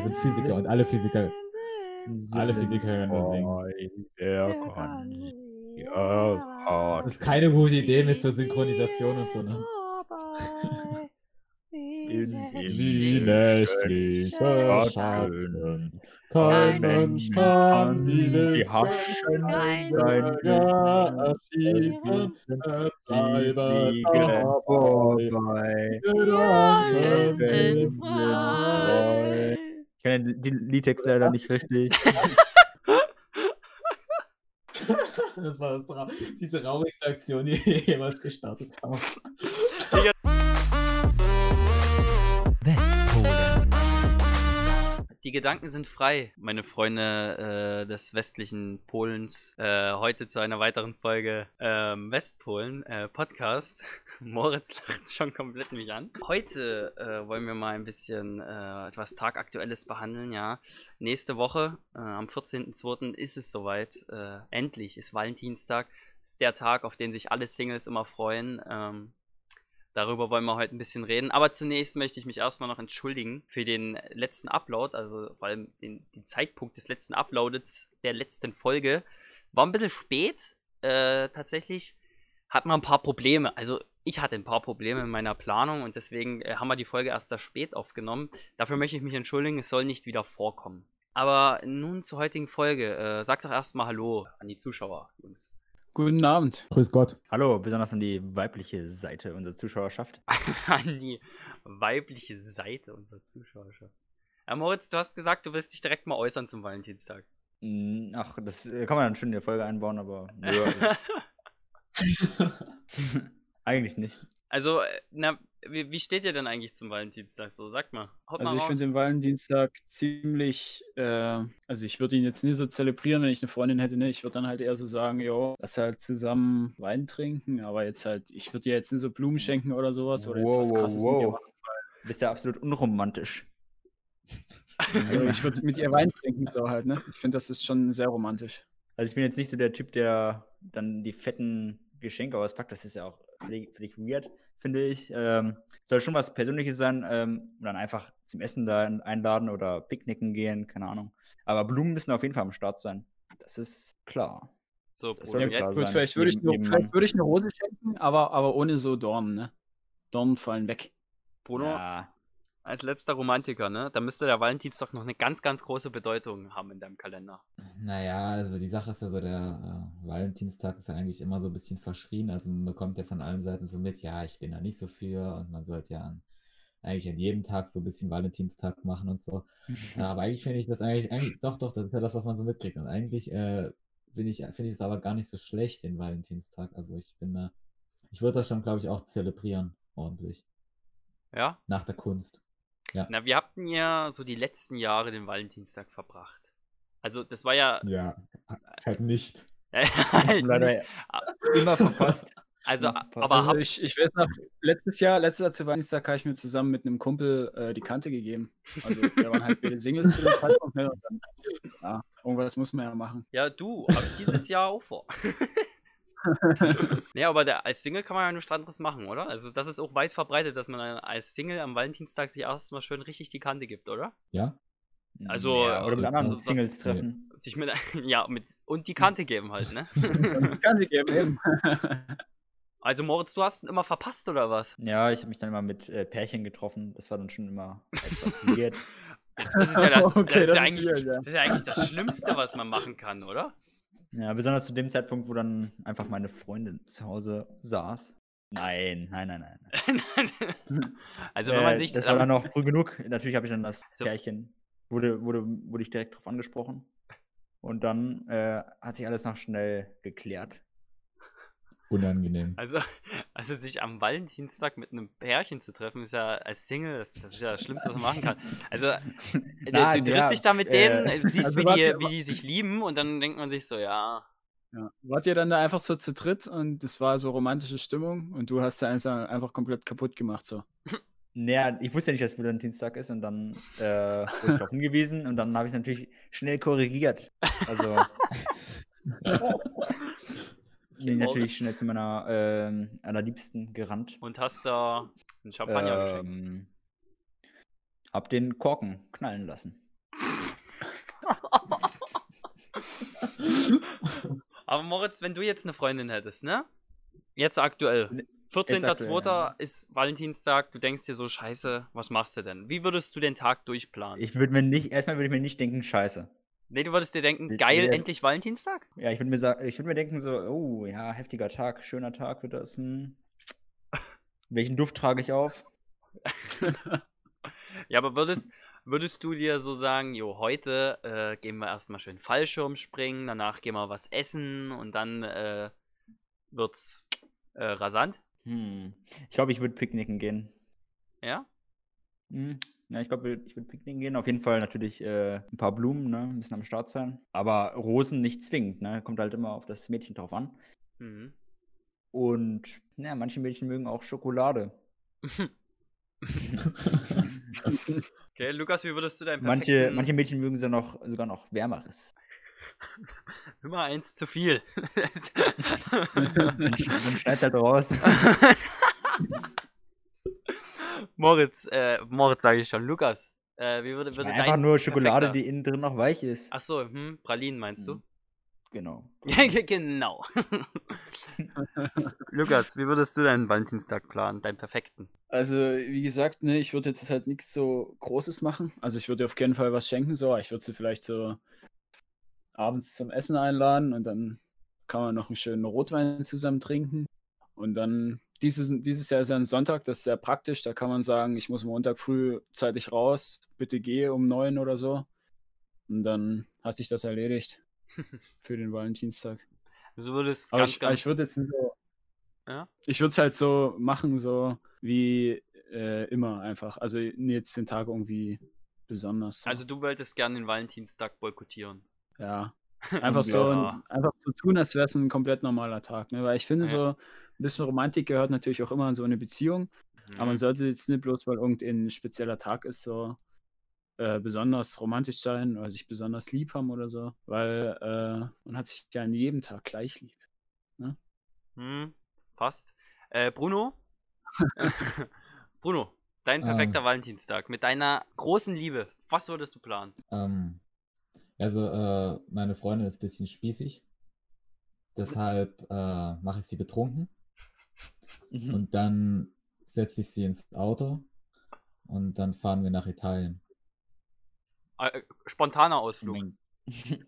wir sind Physiker und alle Physiker, alle Physiker können nur singen. Der kann Das ist keine gute Idee mit so Synchronisation und so, ne? In Wie nächtlicher Schatten, kein Mensch kann sie die wissen, sein ja, erschießen, es bleibe Fliegen dabei. vorbei. Ja, wir Gedanken sind frei. Ich kenne den Liedtext leider nicht richtig. Das war das die traurigste Aktion, die wir jemals gestartet haben. Die Gedanken sind frei, meine Freunde äh, des westlichen Polens. Äh, heute zu einer weiteren Folge ähm, Westpolen äh, Podcast. Moritz lacht schon komplett mich an. Heute äh, wollen wir mal ein bisschen äh, etwas Tagaktuelles behandeln. Ja, nächste Woche äh, am 14.02. ist es soweit. Endlich ist Valentinstag. Ist der Tag, auf den sich alle Singles immer freuen. Ähm, Darüber wollen wir heute ein bisschen reden. Aber zunächst möchte ich mich erstmal noch entschuldigen für den letzten Upload, also vor allem den, den Zeitpunkt des letzten Uploadets der letzten Folge. War ein bisschen spät. Äh, tatsächlich hat man ein paar Probleme. Also ich hatte ein paar Probleme in meiner Planung und deswegen äh, haben wir die Folge erst sehr spät aufgenommen. Dafür möchte ich mich entschuldigen, es soll nicht wieder vorkommen. Aber nun zur heutigen Folge. Äh, sag doch erstmal Hallo an die Zuschauer, Jungs. Guten Abend. Grüß Gott. Hallo, besonders an die weibliche Seite unserer Zuschauerschaft. an die weibliche Seite unserer Zuschauerschaft. Ja, Moritz, du hast gesagt, du willst dich direkt mal äußern zum Valentinstag. Ach, das äh, kann man dann schön in der Folge einbauen, aber nö, also, eigentlich nicht. Also, äh, na, wie, wie steht ihr denn eigentlich zum Valentinstag so? Sag mal. Haut Also mal ich finde den Valentinstag ziemlich, äh, also ich würde ihn jetzt nie so zelebrieren, wenn ich eine Freundin hätte, ne? Ich würde dann halt eher so sagen, jo, lass halt zusammen Wein trinken, aber jetzt halt, ich würde dir jetzt nicht so Blumen schenken oder sowas oder jetzt was krasses ihr machen. Du bist ja absolut unromantisch. Also ich würde mit ihr Wein trinken, so halt, ne? Ich finde, das ist schon sehr romantisch. Also ich bin jetzt nicht so der Typ, der dann die fetten Geschenke auspackt. Das ist ja auch völlig, völlig weird, finde ich. Ähm, soll schon was Persönliches sein ähm, und dann einfach zum Essen da einladen oder picknicken gehen, keine Ahnung. Aber Blumen müssen auf jeden Fall am Start sein. Das ist klar. so, das Bruder, klar jetzt. sein. gut, vielleicht würde ich, nur- vielleicht würde ich eine Rose schenken, aber, aber ohne so Dornen, ne? Dornen fallen weg. Bruno, Ja, als letzter Romantiker, ne? Da müsste der Valentinstag noch eine ganz, ganz große Bedeutung haben in deinem Kalender. Naja, also die Sache ist ja so, der äh, Valentinstag ist ja eigentlich immer so ein bisschen verschrien. Also man bekommt ja von allen Seiten so mit, ja, ich bin da nicht so für und man sollte ja an, eigentlich an jedem Tag so ein bisschen Valentinstag machen und so. Ja, aber eigentlich finde ich das eigentlich, eigentlich, doch, doch, das ist ja das, was man so mitkriegt. Und eigentlich äh, bin ich, finde ich es aber gar nicht so schlecht, den Valentinstag. Also ich bin da, ich würde das schon, glaube ich, auch zelebrieren, ordentlich. Ja? Nach der Kunst. Na, wie habt ihr so die letzten Jahre den Valentinstag verbracht? Also, das war ja. Ja, halt nicht. halt leider nicht, immer verpasst. also, aber Also hab, ich, ich weiß noch, letztes Jahr, letztes Jahr zu Valentinstag habe ich mir zusammen mit einem Kumpel äh, die Kante gegeben. Also wir waren halt beide Singles zu dem Zeitpunkt. Ne? Und dann, ja, irgendwas muss man ja machen. ja, du, habe ich dieses Jahr auch vor. nee, aber der, als Single kann man ja nichts anderes machen, oder? Also, das ist auch weit verbreitet, dass man als Single am Valentinstag sich erstmal schön richtig die Kante gibt, oder? Ja? Also, ja, oder mit äh, anderen so was- Singles treffen. Sich mit, ja, mit, und die Kante geben halt, ne? Die Kante geben eben. Also, Moritz, du hast ihn immer verpasst, oder was? Ja, ich habe mich dann immer mit äh, Pärchen getroffen. Das war dann schon immer etwas weird. Das ist ja das, Okay, das, ist das ja ist eigentlich, weird, ja. das ist ja eigentlich das Schlimmste, was man machen kann, oder? Ja, besonders zu dem Zeitpunkt, wo dann einfach meine Freundin zu Hause saß. Nein, nein, nein, nein. also, wenn man Äh, sich. das war dann auch früh genug. Natürlich habe ich dann das Also- Pärchen, wurde, wurde, wurde ich direkt drauf angesprochen. Und dann äh, hat sich alles noch schnell geklärt. Unangenehm. Also, also sich am Valentinstag mit einem Pärchen zu treffen, ist ja als Single, das, das ist ja das Schlimmste, was man machen kann. Also, äh, du, Nein, du ja, triffst dich da mit äh, denen, äh, siehst, also wie, die, wie die sich lieben und dann denkt man sich so, ja, Ja. Wart ihr dann da einfach so zu dritt und es war so romantische Stimmung und du hast da einfach einfach komplett kaputt gemacht so. Naja, ich wusste ja nicht, dass Valentinstag ist und dann äh, wurde ich darauf hingewiesen und dann habe ich natürlich schnell korrigiert. Also bin ich natürlich schnell zu meiner ähm, allerliebsten gerannt. Und hast da einen Champagner ähm, geschenkt? Hab den Korken knallen lassen. Aber Moritz, wenn du jetzt eine Freundin hättest, ne? Jetzt aktuell. 14.02. aktuell, ja. ist Valentinstag, du denkst dir so, scheiße, was machst du denn? Wie würdest du den Tag durchplanen? Ich würde mir nicht, erstmal würde ich mir nicht denken, scheiße. nee, du würdest dir denken, geil, nee. endlich Valentinstag? Ja, ich würde mir sagen, ich würde mir denken so, oh ja, heftiger Tag, schöner Tag wird das. Hm. Welchen Duft trage ich auf? Ja, aber würdest, würdest du dir so sagen, jo, heute äh, gehen wir erstmal schön Fallschirm springen, danach gehen wir was essen und dann äh, wird's äh, rasant? Hm. Ich glaube, ich würde picknicken gehen. Ja? Hm. Ja, ich glaube, ich würde picknicken gehen. Auf jeden Fall natürlich äh, ein paar Blumen, ne? Ein bisschen am Start sein. Aber Rosen nicht zwingend, ne? Kommt halt immer auf das Mädchen drauf an. Mhm. Und ja, manche Mädchen mögen auch Schokolade. Okay, Lukas, wie würdest du Manche, perfekten... manche Mädchen mögen sogar noch, sogar noch Wärmeres. Immer eins zu viel. Dann, sch- dann schneid's halt raus. Moritz, äh, Moritz sage ich schon, Lukas, äh, wie würde, würde Einfach nur Schokolade, perfekter- die innen drin noch weich ist. Ach so, hm, Pralinen meinst du? Mhm. Genau. Genau. Lukas, wie würdest du deinen Valentinstag planen, deinen perfekten? Also, wie gesagt, ne, ich würde jetzt halt nichts so Großes machen. Also, ich würde auf keinen Fall was schenken, so. Ich würde sie vielleicht so abends zum Essen einladen und dann kann man noch einen schönen Rotwein zusammen trinken. Und dann, dieses, dieses Jahr ist ja ein Sonntag, das ist sehr praktisch. Da kann man sagen, ich muss Montag früh zeitig raus, bitte gehe um neun oder so. Und dann hat sich das erledigt für den Valentinstag. Du würdest Aber ganz, ich, ganz. ich würde jetzt so. Ja? Ich würde es halt so machen, so wie äh, immer einfach. Also jetzt den Tag irgendwie besonders. So. also du wolltest gerne den Valentinstag boykottieren. Ja. Einfach so, Ja. einfach so tun, als wäre es ein komplett normaler Tag. Ne? Weil ich finde, Ja. so ein bisschen Romantik gehört natürlich auch immer in so eine Beziehung. Aber man Mhm. sollte jetzt nicht bloß, weil irgendein spezieller Tag ist, so äh, besonders romantisch sein oder sich besonders lieb haben oder so. Weil äh, man hat sich ja an jedem Tag gleich lieb. Hm, fast. Äh, Bruno? Bruno, dein Ah. perfekter Valentinstag mit deiner großen Liebe. Was würdest du planen? Ähm, also, äh, meine Freundin ist ein bisschen spießig. Deshalb äh, mache ich sie betrunken Mhm. und dann setze ich sie ins Auto und dann fahren wir nach Italien. Äh, spontaner Ausflug.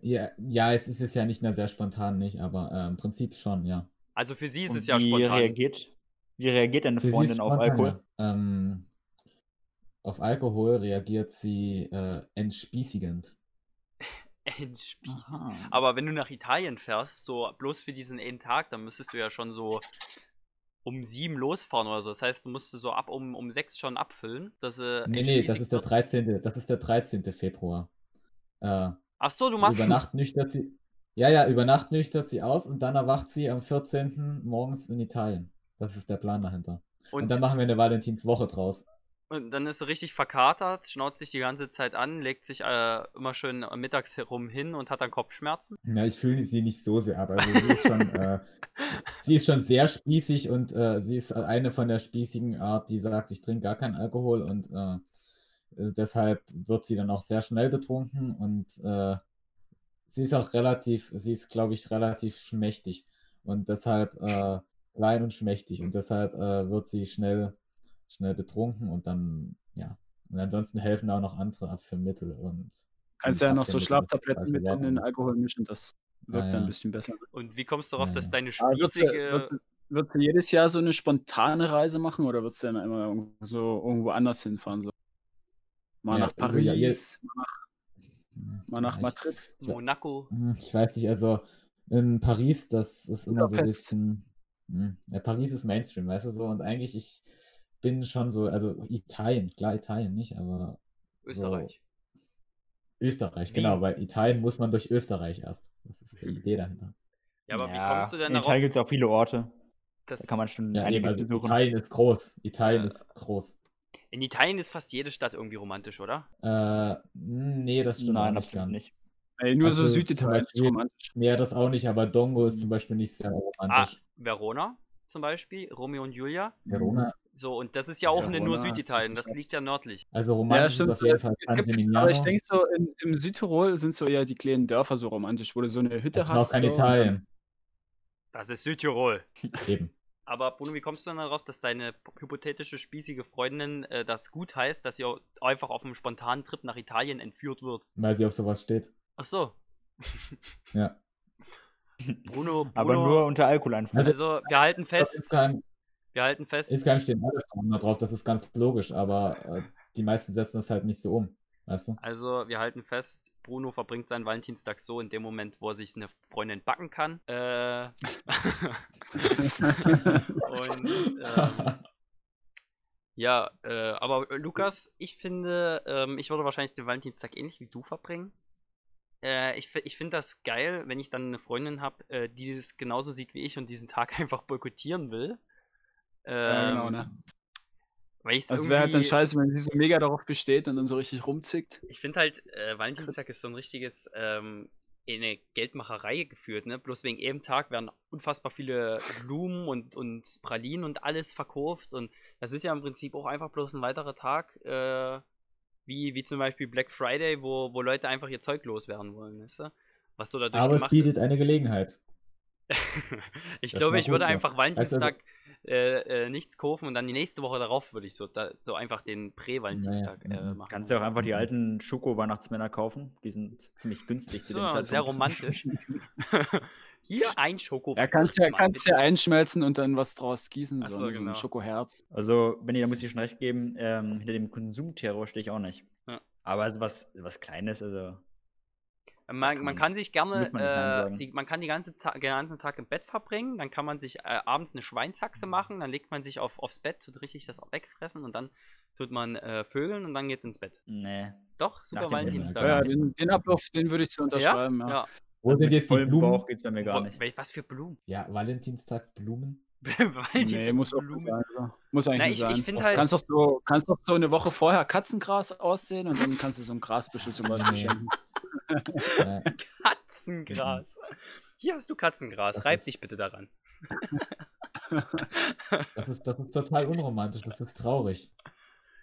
Ja, ja, es ist es ja nicht mehr sehr spontan, nicht, aber äh, im Prinzip schon, ja. Also für sie ist Und es ja wie spontan. reagiert, wie reagiert deine Für sie ist Freundin auf Alkohol? Ähm, auf Alkohol reagiert sie äh, entspießigend. Entspießig. Aha. Aber wenn du nach Italien fährst, so bloß für diesen einen Tag, dann müsstest du ja schon so um sieben losfahren oder so. Das heißt, du musst so ab um, um sechs schon abfüllen, dass sie Nee, nee, das ist der wird. 13. Das ist der 13. Februar. Äh, Ach so, du machst. über Nacht nüchtert sie. Ja, ja, über Nacht nüchtert sie aus und dann erwacht sie am 14. morgens in Italien. Das ist der Plan dahinter. Und, Und, dann machen wir eine Valentinswoche draus. Und dann ist sie richtig verkatert, schnauzt sich die ganze Zeit an, legt sich äh, immer schön mittags herum hin und hat dann Kopfschmerzen. Ja, ich fühle sie nicht so sehr ab. Also sie ist schon, äh, sie ist schon sehr spießig und äh, sie ist eine von der spießigen Art, die sagt, ich trinke gar keinen Alkohol und äh, äh, deshalb wird sie dann auch sehr schnell betrunken und äh, sie ist auch relativ, sie ist, glaube ich, relativ schmächtig und deshalb klein und schmächtig und deshalb wird sie schnell, schnell betrunken und dann, ja. Und ansonsten helfen auch noch andere Abführmittel und Kannst und ja noch so Schlaftabletten mit in den. Alkohol mischen, das wirkt Ah, dann ein ja. bisschen besser. Und wie kommst du darauf, Ja, dass ja. deine Aber wird sie, spießige. wird, wird sie jedes Jahr so eine spontane Reise machen oder wird sie dann immer so irgendwo anders hinfahren? So? Mal Ja, nach irgendwo, ja, je- Paris, mal nach Ja, ich- Madrid. Monaco. Hm, Ich weiß nicht, also in Paris, das ist immer so ein bisschen. hm, Ja, Paris ist Mainstream, weißt du so. Und eigentlich, ich bin schon so, also Italien, klar, Italien nicht, aber Österreich. so Österreich, Wie? genau, weil Italien muss man durch Österreich erst. Das ist die Idee dahinter. Ja, aber wie kommst du denn in darauf, Italien gibt es auch viele Orte. dass Da kann man schon Ja, einiges also besuchen. Italien ist groß. Italien Ja. ist groß. in Italien ist fast jede Stadt irgendwie romantisch, oder? Äh, nee, das stimmt Nein, nicht ganz. nicht. Ey, nur so Also, zum Süditalien ist romantisch. Nee, das auch nicht, aber Dongo ist Mhm. zum Beispiel nicht sehr Ah, romantisch. Verona zum Beispiel, Romeo und Julia. Verona, So, und das ist ja auch Ja, eine nur Süditalien, das liegt ja nördlich. Also romantisch ist auf jeden Fall es San gibt-. Aber ich denke so, in, im Südtirol sind so eher die kleinen Dörfer so romantisch, wo du so eine Hütte das ist auch hast. kein so, Italien. Das ist Südtirol. Eben. Aber Bruno, wie kommst du denn darauf, dass deine hypothetische spießige Freundin äh, das gut heißt, dass ihr einfach auf einem spontanen Trip nach Italien entführt wird? Weil sie auf sowas steht. Ach so. Ja. Bruno, Bruno. Aber nur unter Alkoholeinfluss. Also- Also, wir halten Das fest, wir halten fest. insgeheim stehen alle Frauen da drauf, das ist ganz logisch, aber äh, die meisten setzen das halt nicht so um. Weißt du? Also, wir halten fest, Bruno verbringt seinen Valentinstag so in dem Moment, wo er sich eine Freundin backen kann. Äh. Und ähm, ja, äh, aber äh, Lukas, ich finde, ähm, ich würde wahrscheinlich den Valentinstag ähnlich wie du verbringen. Äh, ich ich finde das geil, wenn ich dann eine Freundin habe, äh, die es genauso sieht wie ich und diesen Tag einfach boykottieren will. Ja, genau, Ähm, ne? Weil ich's Das wäre halt dann scheiße, wenn sie so mega darauf besteht und dann so richtig rumzickt. Ich finde halt, äh, Valentinstag ist so ein richtiges, ähm, in eine Geldmacherei geführt, ne? Bloß wegen jedem Tag werden unfassbar viele Blumen und, und Pralinen und alles verkauft und das ist ja im Prinzip auch einfach bloß ein weiterer Tag, äh, wie, wie zum Beispiel Black Friday, wo, wo Leute einfach ihr Zeug loswerden wollen, weißt du? Was so dadurch Aber es bietet ist. eine Gelegenheit. ich Das glaube, ich würde sein. einfach Also- Valentinstag äh, äh, nichts kaufen und dann die nächste Woche darauf würde ich so, da, so einfach den Prä-Valentinstag Nee, äh, mhm. machen. Kannst du auch einfach die alten Schoko-Weihnachtsmänner kaufen. Die sind ziemlich günstig. zu So, dem Zeitpunkt. sehr romantisch. Hier ein Schoko. Ja, kannst ja, kannst ja einschmelzen und dann was draus gießen. So, so, ne, so genau. ein Schokoherz. Also, Benni, da muss ich schon recht geben, ähm, hinter dem Konsumterror stehe ich auch nicht. Ja. Aber also was, was Kleines, also. Man, kann man man- kann sich gerne, man äh, die, man kann die ganze Ta den ganzen Tag im Bett verbringen, dann kann man sich äh, abends eine Schweinshaxe machen, dann legt man sich auf, aufs Bett, tut richtig das auch wegfressen und dann tut man äh, Vögeln und dann geht's ins Bett. Nee. Doch, super Valentinstag. Ja, Ja, den, den Ablauf, den würde ich so unterschreiben. Ja. ja. Wo sind jetzt die Blumen? Bauch geht's bei mir gar Wo- nicht. Was für Blumen? Ja, Valentinstag Blumen. Nee, muss auch nicht sein. So. Muss eigentlich Na, ich- sein. ich halt- kannst doch so, kannst doch so eine Woche vorher Katzengras aussehen und dann kannst du so ein Grasbüschel zum Beispiel schenken. Ja, Katzengras. Hier hast du Katzengras, Das reib ist- dich bitte daran. das, ist, das ist total unromantisch, das ist traurig.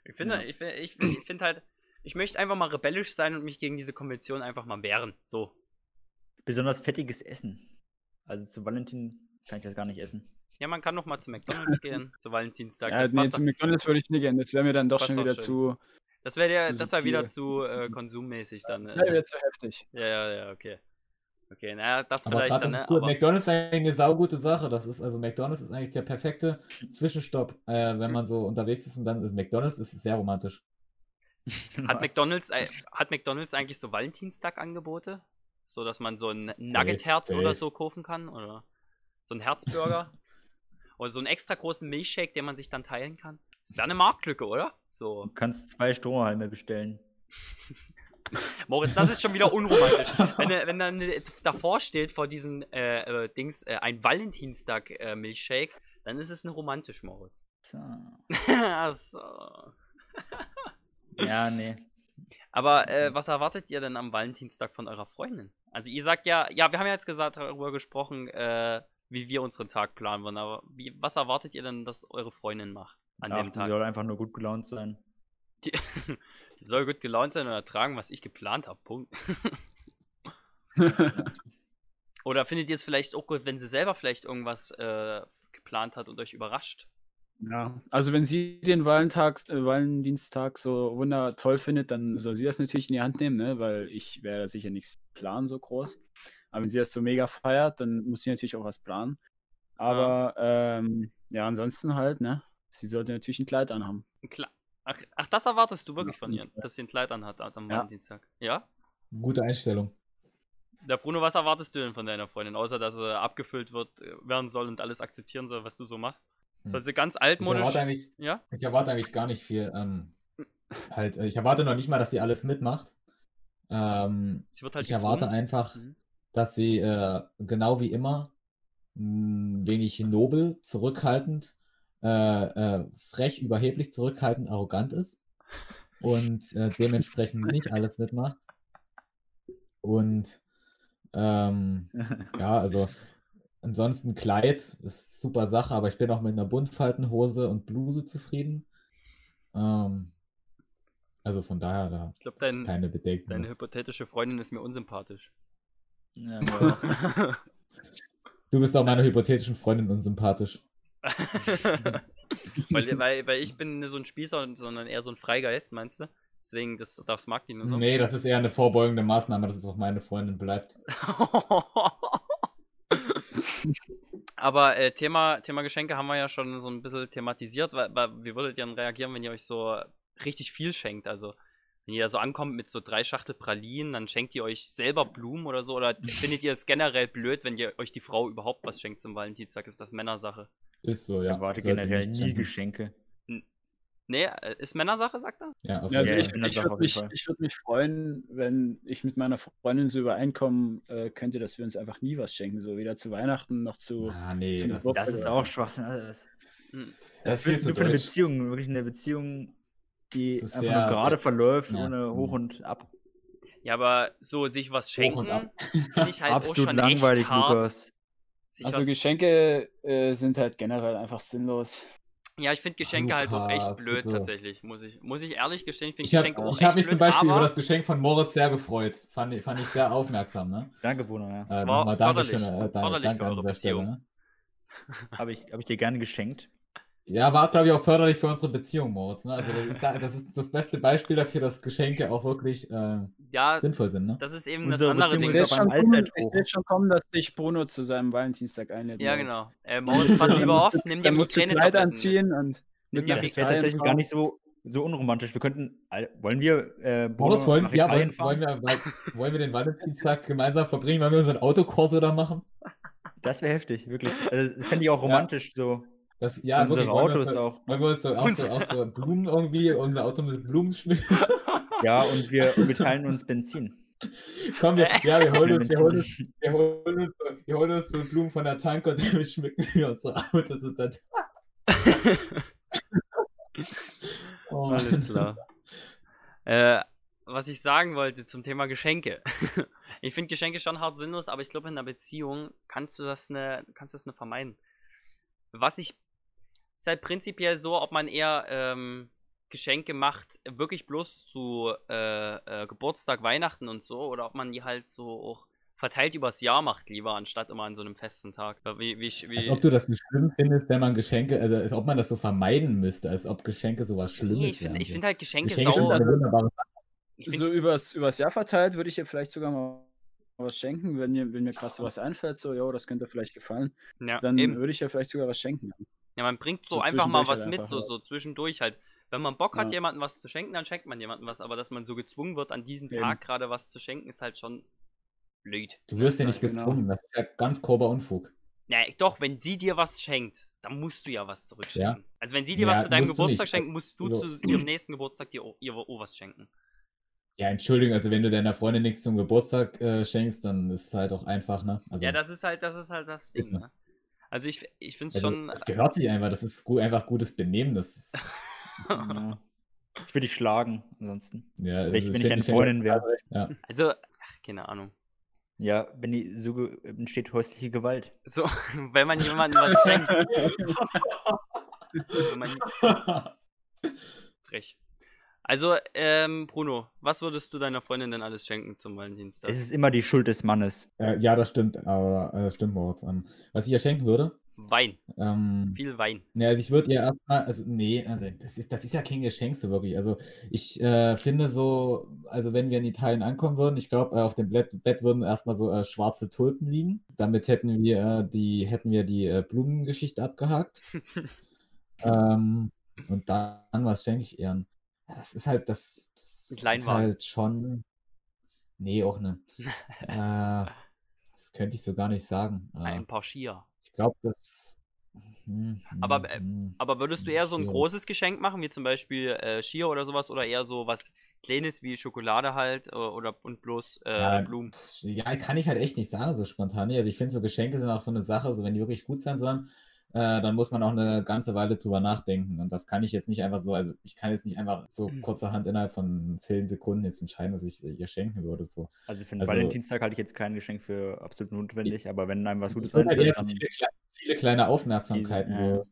Ich finde, Ja. ich, ich, find- ich finde halt, ich möchte einfach mal rebellisch sein und mich gegen diese Konvention einfach mal wehren. So. Besonders fettiges Essen. Also zu Valentin kann ich das gar nicht essen. Ja, man kann noch mal zu McDonalds gehen, zu Valentinstag. Ja, das nee, zu McDonalds würde ich nicht gehen. Das wäre mir dann doch schon wieder schön. zu, Das wäre der, das wäre wieder zu äh, konsummäßig dann. das Äh, wieder zu heftig. ja, ja, ja, okay. Okay, naja, das Aber vielleicht dann, ne? ist cool. Aber, McDonalds ist eigentlich eine saugute Sache. Das ist, also McDonalds ist eigentlich der perfekte Zwischenstopp, äh, wenn man so unterwegs ist und dann ist McDonalds ist es sehr romantisch. hat, Was? McDonald's, äh, hat McDonalds eigentlich so Valentinstag-Angebote? So, dass man so ein Nugget-Herz oder so kaufen kann? Oder so ein Herzburger? oder so einen extra großen Milchshake, den man sich dann teilen kann? Das wäre eine Marktlücke, oder? So. Du kannst zwei Strohhalme bestellen. Moritz, das ist schon wieder unromantisch. wenn, wenn dann äh, davor steht vor diesem äh, äh, Dings äh, ein Valentinstag-Milchshake, dann ist es eine romantisch, Moritz. So. So. Ja, nee. Aber äh, was erwartet ihr denn am Valentinstag von eurer Freundin? Also ihr sagt ja, ja, wir haben ja jetzt gesagt darüber gesprochen, äh, wie wir unseren Tag planen wollen, aber wie, was erwartet ihr denn, dass eure Freundin macht an Ach, dem die Tag? soll einfach nur gut gelaunt sein. Die, die soll gut gelaunt sein und ertragen, was ich geplant habe. Punkt. Oder findet ihr es vielleicht auch gut, wenn sie selber vielleicht irgendwas äh, geplant hat und euch überrascht? Ja, also wenn sie den Valentinstag, äh, Valentinstag so wunder toll findet, dann soll sie das natürlich in die Hand nehmen, ne? weil ich werde sicher nichts planen so groß. Aber wenn sie das so mega feiert, dann muss sie natürlich auch was planen. Aber ähm, ja, ansonsten halt, ne? Sie sollte natürlich ein Kleid anhaben. Ein Kle ach, ach, das erwartest du wirklich Ja, von ihr, dass sie ein Kleid anhat am Ja. Valentinstag? Ja? Gute Einstellung. Der Bruno, was erwartest du denn von deiner Freundin, außer dass sie abgefüllt wird, äh, werden soll und alles akzeptieren soll, was du so machst? Hm. Soll sie ganz Ich altmodisch. erwarte eigentlich, Ja? ich erwarte eigentlich gar nicht viel. Ähm, halt, äh, ich erwarte noch nicht mal, dass sie alles mitmacht. Ähm, Sie wird halt ich erwarte gezwungen. einfach, Mhm. dass sie äh, genau wie immer ein wenig nobel, zurückhaltend, äh, äh, frech, überheblich, zurückhaltend, arrogant ist und äh, dementsprechend nicht alles mitmacht. Und ähm, ja, also ansonsten Kleid ist super Sache, aber ich bin auch mit einer Buntfaltenhose und Bluse zufrieden. Ähm, also von daher da Ich glaube, dein, keine Bedenken. deine jetzt. hypothetische Freundin ist mir unsympathisch. Ja, ja. Du bist auch meiner hypothetischen Freundin unsympathisch. weil, weil, weil ich bin so ein Spießer, sondern eher so ein Freigeist, meinst du? Deswegen, das, das mag die nur so. Nee, das ist eher eine vorbeugende Maßnahme, dass es auch meine Freundin bleibt. Aber äh, Thema, Thema Geschenke haben wir ja schon so ein bisschen thematisiert. Weil, weil, wie würdet ihr dann reagieren, wenn ihr euch so richtig viel schenkt? Also, wenn ihr da so ankommt mit so drei Schachtel Pralinen, dann schenkt ihr euch selber Blumen oder so? Oder findet ihr es generell blöd, wenn ihr euch die Frau überhaupt was schenkt zum Valentinstag? Ist das Männersache? Ist so, Ich ja. erwarte Sollte generell nicht nie schenken. Geschenke. Nee, äh, ist Männersache, sagt er? Ja, auf Ja, jeden also Ja, ich, ich bin das ich auch würde mich, Fall. ich würd mich freuen, wenn ich mit meiner Freundin so übereinkommen äh, könnte, dass wir uns einfach nie was schenken. So weder zu Weihnachten noch zu. Ah, nee, zum das, Geburtstag. Das ist auch Schwachsinn. Also das, Hm. das das ist zu nur für eine. Beziehung, wirklich eine Beziehung, die Das einfach sehr- nur gerade verläuft, ja. ohne hoch und ab. Ja, aber so sich was Hoch schenken, und ab. finde ich halt auch Absolut schon langweilig, echt hart. Lukas. Sich Also Geschenke äh, sind halt generell einfach sinnlos. ja, ich finde Geschenke halt auch echt Lukas, blöd bitte. tatsächlich, muss ich, muss ich ehrlich gestehen. Ich finde Ich habe Geschenke auch ich hab echt mich zum blöd, Beispiel aber über das Geschenk von Moritz sehr gefreut. Fand, ich- fand ich sehr aufmerksam, ne? Danke, Bruno. Ja. Äh, war nochmal Dankeschön, förderlich. äh, da- Förderlich danke für an eure Stelle. Beziehung. Ne? Habe ich, hab ich dir gerne geschenkt. Ja, war, glaube ich, auch förderlich für unsere Beziehung, Moritz. Ne? Also, ich das ist das beste Beispiel dafür, dass Geschenke auch wirklich äh, ja, sinnvoll sind. Ne? das ist eben Unsere das andere Beziehung Ich Ding. ist sehe schon, kommen- ich dass dich Bruno zu seinem Valentinstag einlädt. Ja, genau. Äh, Moritz, pass lieber auf, nimm dir Dann musst du kleine Kleid anziehen und Nimm mit dir nach Das wäre tatsächlich gar nicht so, so unromantisch. Wir könnten. Wollen wir. Äh, Bruno Moritz, wollen, ja, wollen, wollen, wir, wollen wir den Valentinstag gemeinsam verbringen? Wollen wir unseren Autokorso da machen? Das wäre heftig, wirklich. Also, das fände ich auch romantisch so. Das, ja, Unsere wirklich, Autos so- auch. Wollen wir uns so, auch, so, auch so Blumen irgendwie, unser Auto mit Blumen schmücken? Ja, und wir, wir teilen uns Benzin. Komm, wir, ja, wir holen uns, wir holen uns, wir holen uns, so- wir holen uns so Blumen von der Tanke und damit schmücken wir unsere Autos und dann. Oh. Alles klar. äh, was ich sagen wollte zum Thema Geschenke. ich finde Geschenke schon hart sinnlos, aber ich glaube, in einer Beziehung kannst du das ne, kannst du das ne vermeiden. Was ich ist halt prinzipiell so, ob man eher ähm, Geschenke macht, wirklich bloß zu äh, äh, Geburtstag, Weihnachten und so, oder ob man die halt so auch verteilt übers Jahr macht, lieber, anstatt immer an so einem festen Tag. Wie, wie, wie, Als ob du das nicht schlimm findest, wenn man Geschenke, also als ob man das so vermeiden müsste, als ob Geschenke sowas Schlimmes nee, ich finde wären. ich so. find halt Geschenke, Geschenke sind sau. eine wunderbare Sache. Ich find, So übers, übers Jahr verteilt würde ich dir vielleicht sogar mal was schenken, wenn, mir- wenn mir gerade sowas einfällt, so, jo, das könnte vielleicht gefallen, ja, dann eben. würde ich ja vielleicht sogar was schenken. Ja, man bringt so, So einfach mal zwischendurch was halt mit, einfach, so, ja. so zwischendurch halt. Wenn man Bock hat, Ja. jemandem was zu schenken, dann schenkt man jemandem was. Aber dass man so gezwungen wird, an diesem Eben. Tag gerade was zu schenken, ist halt schon blöd. Du wirst ja Ja, nicht genau. gezwungen, das ist ja ganz grober Unfug. Ja, doch, wenn sie dir was schenkt, dann musst du ja was zurückschenken. Also wenn sie dir Ja, was zu deinem Geburtstag schenkt, musst du Also- zu ihrem nächsten Geburtstag dir auch, ihr auch was schenken. Ja, Entschuldigung, also wenn du deiner Freundin nichts zum Geburtstag äh, schenkst, dann ist es halt auch einfach, ne? Also, Ja, das ist halt, das ist halt das Ding, Ja. ne? Also ich, ich finde es also, schon. das gehört sich einfach, das ist gu einfach gutes Benehmen. Das ist, Ja. Ich würde dich schlagen, ansonsten. ja, Wenn ich, wenn ich find- Freundin wäre. Ja. Also, ach, keine Ahnung. Ja, wenn die so entsteht häusliche Gewalt. So, wenn man jemandem was schenkt. wenn man, Frech. Also, ähm, Bruno, was würdest du deiner Freundin denn alles schenken zum Valentinstag? Es ist immer die Schuld des Mannes. Äh, ja, das stimmt, aber äh, stimmt, Moritz. Ähm, was ich ihr schenken würde, Wein. ähm, Viel Wein. Ne, also ich würde ihr erstmal, also nee, also das ist, das ist ja kein Geschenk so wirklich. Also ich äh, finde so, also wenn wir in Italien ankommen würden, ich glaube, äh, auf dem Bett, Bett würden erstmal so äh, schwarze Tulpen liegen. Damit hätten wir äh, die, hätten wir die äh, Blumengeschichte abgehakt. ähm, und dann, was schenke ich ihr? Ja, das ist halt, das, das ist halt schon. Nee, auch ne. äh, das könnte ich so gar nicht sagen. Äh, Ein paar Skier. ich glaube, das. Hm, Aber, hm, äh, hm. Aber würdest du eher so ein großes Geschenk machen, wie zum Beispiel äh, Skier oder sowas, oder eher so was Kleines wie Schokolade halt äh, oder und bloß äh, Ja, Blumen? Ja, kann ich halt echt nicht sagen, so spontan. Also ich finde, so Geschenke sind auch so eine Sache, so wenn die wirklich gut sein sollen, äh, dann muss man auch eine ganze Weile drüber nachdenken. Und das kann ich jetzt nicht einfach so, also ich kann jetzt nicht einfach so Mhm. kurzerhand innerhalb von zehn Sekunden jetzt entscheiden, was ich äh, ihr schenken würde. So. Also für den Also- Valentinstag halte ich jetzt kein Geschenk für absolut notwendig, aber wenn einem was Gutes würde halt viele, kleine, viele kleine Aufmerksamkeiten, Diese, ja. so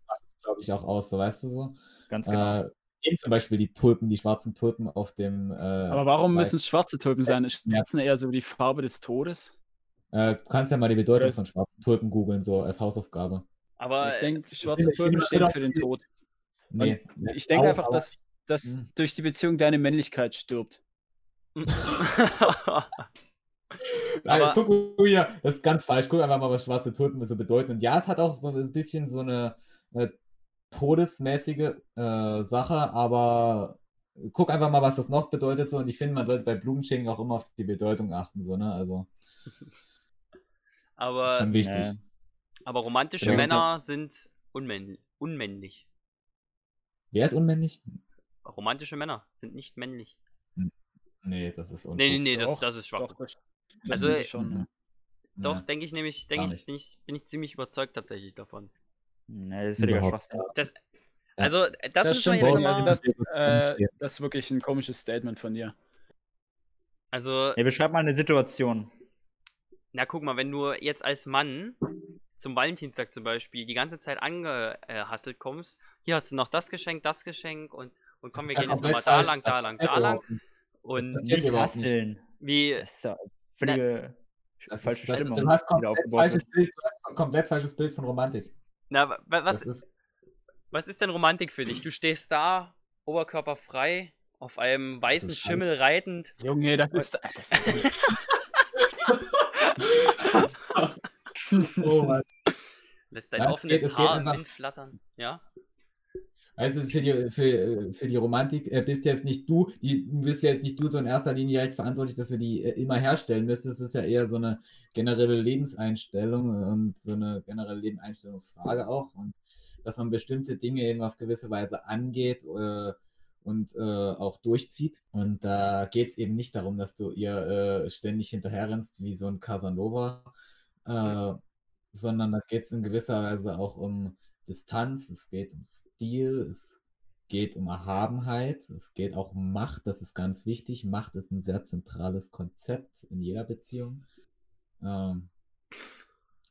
glaube ich auch aus, so weißt du so. ganz genau. Äh, eben zum Beispiel die Tulpen, die schwarzen Tulpen auf dem. Äh, Aber warum müssen es schwarze Tulpen sein? Ist schwarzen eher so die Farbe des Todes? Äh, du kannst ja mal die Bedeutung von schwarzen Tulpen googeln, so als Hausaufgabe. Aber ich äh, denke, schwarze finde stehen für den Tod. Nee. Ich denke einfach, dass, dass Mhm. durch die Beziehung deine Männlichkeit stirbt. Aber- guck mal hier, das ist ganz falsch. Guck einfach mal, was schwarze Tulpen so bedeuten. Und ja, es hat auch so ein bisschen so eine, äh, todesmäßige äh, Sache, aber guck einfach mal, was das noch bedeutet. So. Und ich finde, man sollte bei Blumenschenken auch immer auf die Bedeutung achten. So, ne? Also, aber, schon wichtig. Ja. Aber romantische. Männer sind unmännlich. unmännlich. Wer ist unmännlich? Romantische Männer sind nicht männlich. Nee, das ist Unfug. Nee, nee, nee, das, Doch, das ist schwach. Doch, das- Also, das äh, ist schon, ja. Doch, Ja. denke ich nämlich, denke ich, bin ich, bin ich ziemlich überzeugt tatsächlich davon. Nee, das ist Überhaupt. Schwachsinn. Das, Ja. also, das, Das, müssen wir jetzt nochmal. das, äh, das ist wirklich ein komisches Statement von dir. Also, Ja, beschreib mal eine Situation. na guck mal, wenn du jetzt als Mann zum Valentinstag zum Beispiel die ganze Zeit angehasselt kommst, hier hast du noch das Geschenk, das Geschenk und, und komm, wir gehen jetzt nochmal da lang, da lang, da lang. Und Nicht hasseln. wie, Das ist ja völlige Das falsche ist, das, Stimmung, du hast komplett falsches. Bild, du hast ein komplett falsches Bild von Romantik. na, wa- wa- was, ist, was ist denn Romantik für dich? Du stehst da, oberkörperfrei, auf einem weißen Schimmel reitend. Junge, das ist. Das ist oh Mann. Lässt dein Ja, es offenes geht- Haar im einfach- Wind flattern. Ja? Also für die, für, für die Romantik äh, bist jetzt nicht du, die bist ja jetzt nicht du so in erster Linie direkt verantwortlich, dass du die äh, immer herstellen müsstest. Es ist ja eher so eine generelle Lebenseinstellung und so eine generelle Lebenseinstellungsfrage auch und dass man bestimmte Dinge eben auf gewisse Weise angeht äh, und äh, auch durchzieht. Und da geht es eben nicht darum, dass du ihr äh, ständig hinterherrennst wie so ein Casanova, äh, sondern da geht es in gewisser Weise auch um Distanz, es geht um Stil, es geht um Erhabenheit, es geht auch um Macht, das ist ganz wichtig. Macht ist ein sehr zentrales Konzept in jeder Beziehung. Ähm,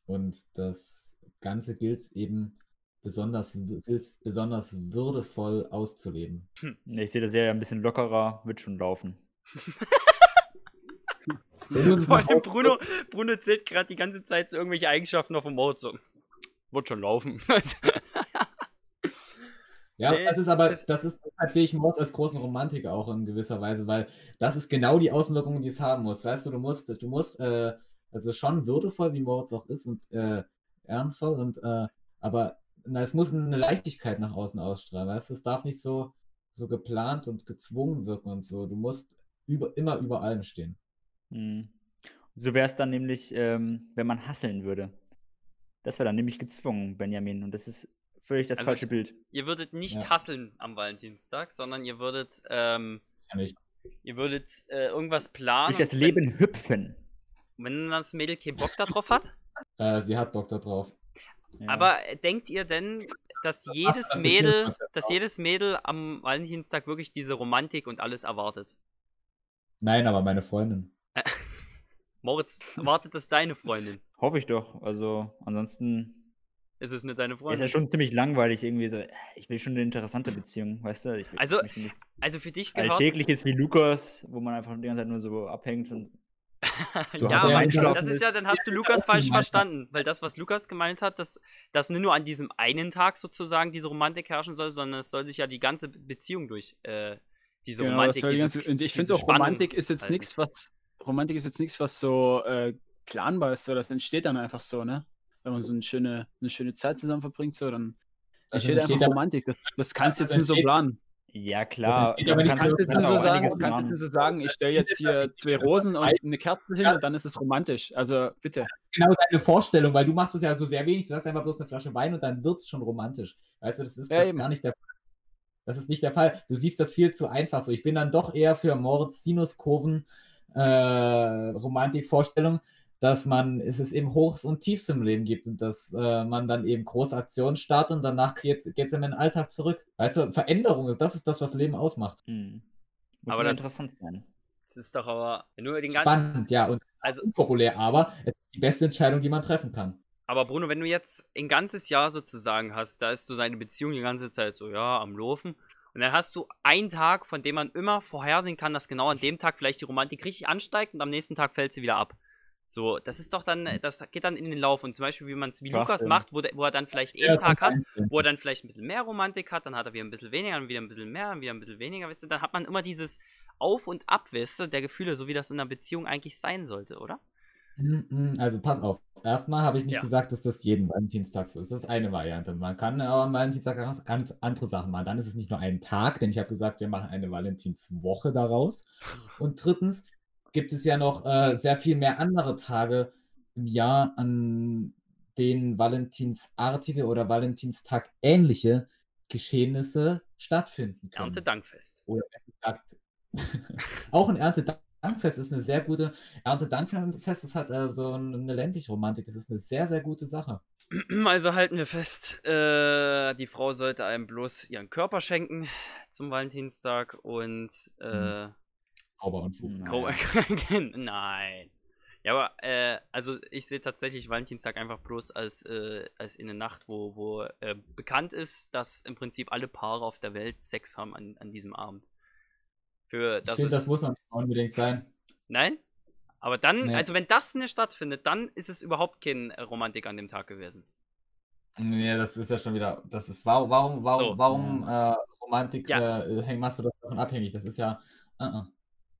und das Ganze gilt es eben besonders, besonders würdevoll auszuleben. Nee, ich sehe das ja ein bisschen lockerer, wird schon laufen. Vor allem Bruno, Bruno zählt gerade die ganze Zeit so irgendwelche Eigenschaften auf dem Mode. So. Wird schon laufen. Ja, Nee, das ist aber, das- ist, deshalb sehe ich Moritz als großen Romantiker auch in gewisser Weise, weil das ist genau die Auswirkungen, die es haben muss. Weißt du, du musst, du musst, äh, also schon würdevoll, wie Moritz auch ist und äh, ehrenvoll und, äh, aber na, es muss eine Leichtigkeit nach außen ausstrahlen, weißt du, es darf nicht so, so geplant und gezwungen wirken und so. Du musst über, immer über allem stehen. Hm. So wäre es dann nämlich, ähm, wenn man hasseln würde. Das wäre dann nämlich gezwungen, Benjamin. Und das ist völlig das Also falsche Bild. ihr würdet nicht Ja. hasseln am Valentinstag, sondern ihr würdet, ähm, Ja, nicht. ihr würdet äh, irgendwas planen. Durch das Leben hüpfen. Wenn, wenn das Mädel keinen Bock darauf hat. Äh, sie hat Bock da drauf. Ja. Aber äh, denkt ihr denn, dass jedes das Mädel, dass jedes Mädel am Valentinstag wirklich diese Romantik und alles erwartet? Nein, aber meine Freundin. Moritz, erwartet das deine Freundin? Hoffe ich doch. Also, ansonsten Ist es nicht deine ist Freundin? ja schon ziemlich langweilig irgendwie so. Ich will schon eine interessante Beziehung, weißt du? Ich will Also, nichts Also für dich gehört. Alltägliches wie Lukas, wo man einfach die ganze Zeit nur so abhängt und ja, ja das ist ja, dann hast du Lukas falsch verstanden, weil das, was Lukas gemeint hat, dass, dass nicht nur an diesem einen Tag sozusagen diese Romantik herrschen soll, sondern es soll sich ja die ganze Beziehung durch äh, diese Genau, Romantik. dieses- ganze, und ich finde auch, Romantik ist jetzt nichts, was. Romantik ist jetzt nichts, was so äh, planbar ist, so das entsteht dann einfach so, ne? Wenn man so eine schöne, eine schöne Zeit zusammen verbringt, so, dann Das entsteht einfach Romantik. Das, das kannst du jetzt nicht so planen. ja klar. entsteht aber nicht kann- jetzt nicht so sagen, einiges du kannst jetzt planen. nicht so sagen, ich stelle jetzt hier zwei Rosen und eine Kerze hin und dann ist es romantisch. Also bitte. genau deine Vorstellung, weil du machst es ja so sehr wenig, du hast einfach bloß eine Flasche Wein und dann wird es schon romantisch. Weißt du, das ist, Ja, das ist eben. gar nicht der Fall. Das ist nicht der Fall. Du siehst das viel zu einfach so. Ich bin dann doch eher für Moritz Sinuskurven äh, Romantikvorstellung. dass man, es ist eben Hochs und Tiefs im Leben gibt und dass äh, man dann eben große Aktionen startet und danach geht es in den Alltag zurück. Also Veränderung, das ist das, was Leben ausmacht. Hm. Muss Aber aber das- interessant sein. Das ist doch aber nur den ganzen. Spannend, ja, und Also, unpopulär, aber es ist die beste Entscheidung, die man treffen kann. aber Bruno, wenn du jetzt ein ganzes Jahr sozusagen hast, da ist so deine Beziehung die ganze Zeit so, ja, am Laufen. Und dann hast du einen Tag, von dem man immer vorhersehen kann, dass genau an dem Tag vielleicht die Romantik richtig ansteigt und am nächsten Tag fällt sie wieder ab. So, das ist doch dann, das geht dann in den Lauf. Und zum Beispiel, wie man es wie Lukas Schwachsinn. macht, wo, der, wo er dann vielleicht Ja, einen Tag hat, wo er dann vielleicht ein bisschen mehr Romantik hat, dann hat er wieder ein bisschen weniger, dann wieder ein bisschen mehr, dann wieder ein bisschen weniger, weißt du, dann hat man immer dieses Auf und Ab, weißt du, der Gefühle, so wie das in einer Beziehung eigentlich sein sollte, oder? Mm, mm, Also pass auf. Erstmal habe ich nicht Ja. gesagt, dass das jeden Valentinstag so ist. Das ist eine Variante. Man kann aber am Valentinstag auch ganz andere Sachen machen. Dann ist es nicht nur ein Tag, denn ich habe gesagt, wir machen eine Valentinswoche daraus. Und drittens gibt es ja noch äh, sehr viel mehr andere Tage im Jahr, an denen Valentinsartige oder Valentinstag ähnliche Geschehnisse stattfinden können. Erntedankfest. Oder besser gesagt, auch ein Erntedankfest ist eine sehr gute, Erntedankfest ist halt äh, so eine ländliche Romantik, es ist eine sehr, sehr gute Sache. Also halten wir fest, äh, die Frau sollte einem bloß ihren Körper schenken zum Valentinstag und äh, Zauber und Fug. Nein. Nein. Ja, aber äh, also ich sehe tatsächlich Valentinstag einfach bloß als, äh, als eine Nacht, wo, wo äh, bekannt ist, dass im Prinzip alle Paare auf der Welt Sex haben an, an diesem Abend. Für Ich das finde, ist. das muss man nicht unbedingt sein. Nein? Aber dann, Nee. also wenn das nicht stattfindet, dann ist es überhaupt kein äh, Romantik an dem Tag gewesen. Nee, das ist ja schon wieder, das ist, warum, warum, warum, So. warum äh, Romantik, Ja. äh, häng- machst du das davon abhängig? Das ist ja, uh -uh,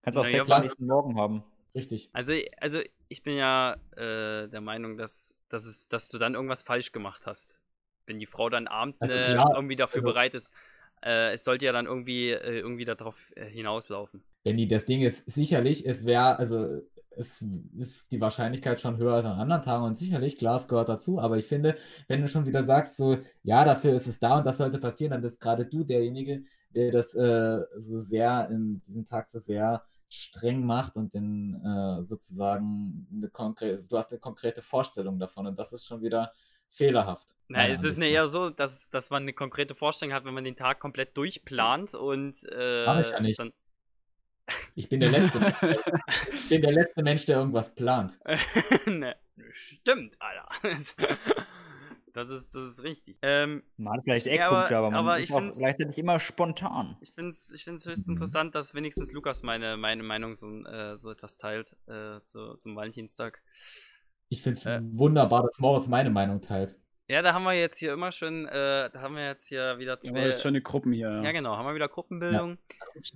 Kannst auch Na Sex am nächsten Morgen haben. richtig. Also, also ich bin ja äh, der Meinung, dass, dass, es, dass du dann irgendwas falsch gemacht hast. Wenn die Frau dann abends Also ne, irgendwie dafür also- bereit ist. Äh, es sollte ja dann irgendwie, äh, irgendwie darauf äh, hinauslaufen. Benny, das Ding ist sicherlich, es wäre, also es ist die Wahrscheinlichkeit schon höher als an anderen Tagen und sicherlich, klar, es gehört dazu, aber ich finde, wenn du schon wieder sagst, so, ja, dafür ist es da und das sollte passieren, dann bist gerade du derjenige, der das äh, so sehr in diesem Tag so sehr streng macht und den äh, sozusagen eine konkrete, du hast eine konkrete Vorstellung davon und das ist schon wieder fehlerhaft. Na, es ist ne eher so, dass, dass man eine konkrete Vorstellung hat, wenn man den Tag komplett durchplant und äh, Mach ich ja nicht. dann. Ich bin der letzte, ich bin der letzte Mensch, der irgendwas plant. ne, stimmt, Alter. Das ist, das ist richtig. Ähm, Man hat vielleicht Ja, aber- Eckpunkte, aber, man aber ist ich auch gleichzeitig immer spontan. ich finde es ich find's höchst Mhm. interessant, dass wenigstens Lukas meine, meine Meinung so, äh, so etwas teilt äh, zu, zum Valentinstag. Ich finde es Äh. wunderbar, dass Moritz meine Meinung teilt. Ja, da haben wir jetzt hier immer schon, äh, da haben wir jetzt hier wieder Ja, zwei. aber jetzt schon eine Gruppen hier. ja, Ja. genau, haben wir wieder Gruppenbildung.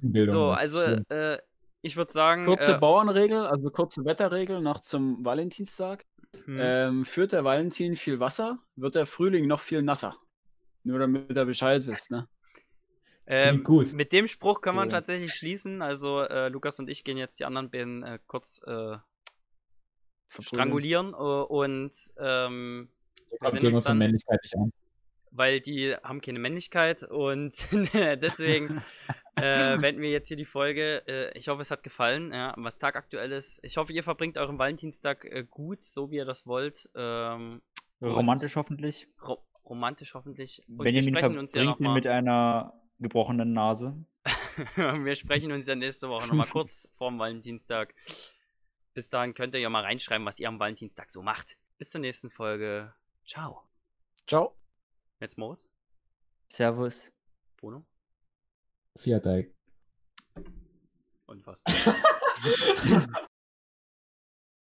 Bildung, so, also äh, ich würde sagen, Kurze äh, Bauernregel, also kurze Wetterregel noch zum Valentinstag. hm, Ähm, führt der Valentin viel Wasser, wird der Frühling noch viel nasser. Nur damit ihr Bescheid wisst, ne? ähm, Klingt gut. mit dem Spruch kann man Ja. tatsächlich schließen. Also äh, Lukas und ich gehen jetzt die anderen beiden äh, kurz äh. Strangulieren äh, und ähm, Kommt unsere dann, Männlichkeit nicht an. weil die haben keine Männlichkeit und deswegen äh, beenden wir jetzt hier die Folge. Äh, ich hoffe, es hat gefallen, ja, was tagaktuell ist. Ich hoffe, ihr verbringt euren Valentinstag äh, gut, so wie ihr das wollt. Ähm, Romantisch hoffentlich. Ro romantisch hoffentlich. Und Benjamin wir sprechen uns ja nochmal. mit einer gebrochenen Nase. wir sprechen uns ja nächste Woche nochmal kurz vorm Valentinstag. Bis dahin könnt ihr ja mal reinschreiben, was ihr am Valentinstag so macht. Bis zur nächsten Folge. Ciao. Ciao. Jetzt Moritz, Servus. Bruno. Fiat Dijk. Unfassbar.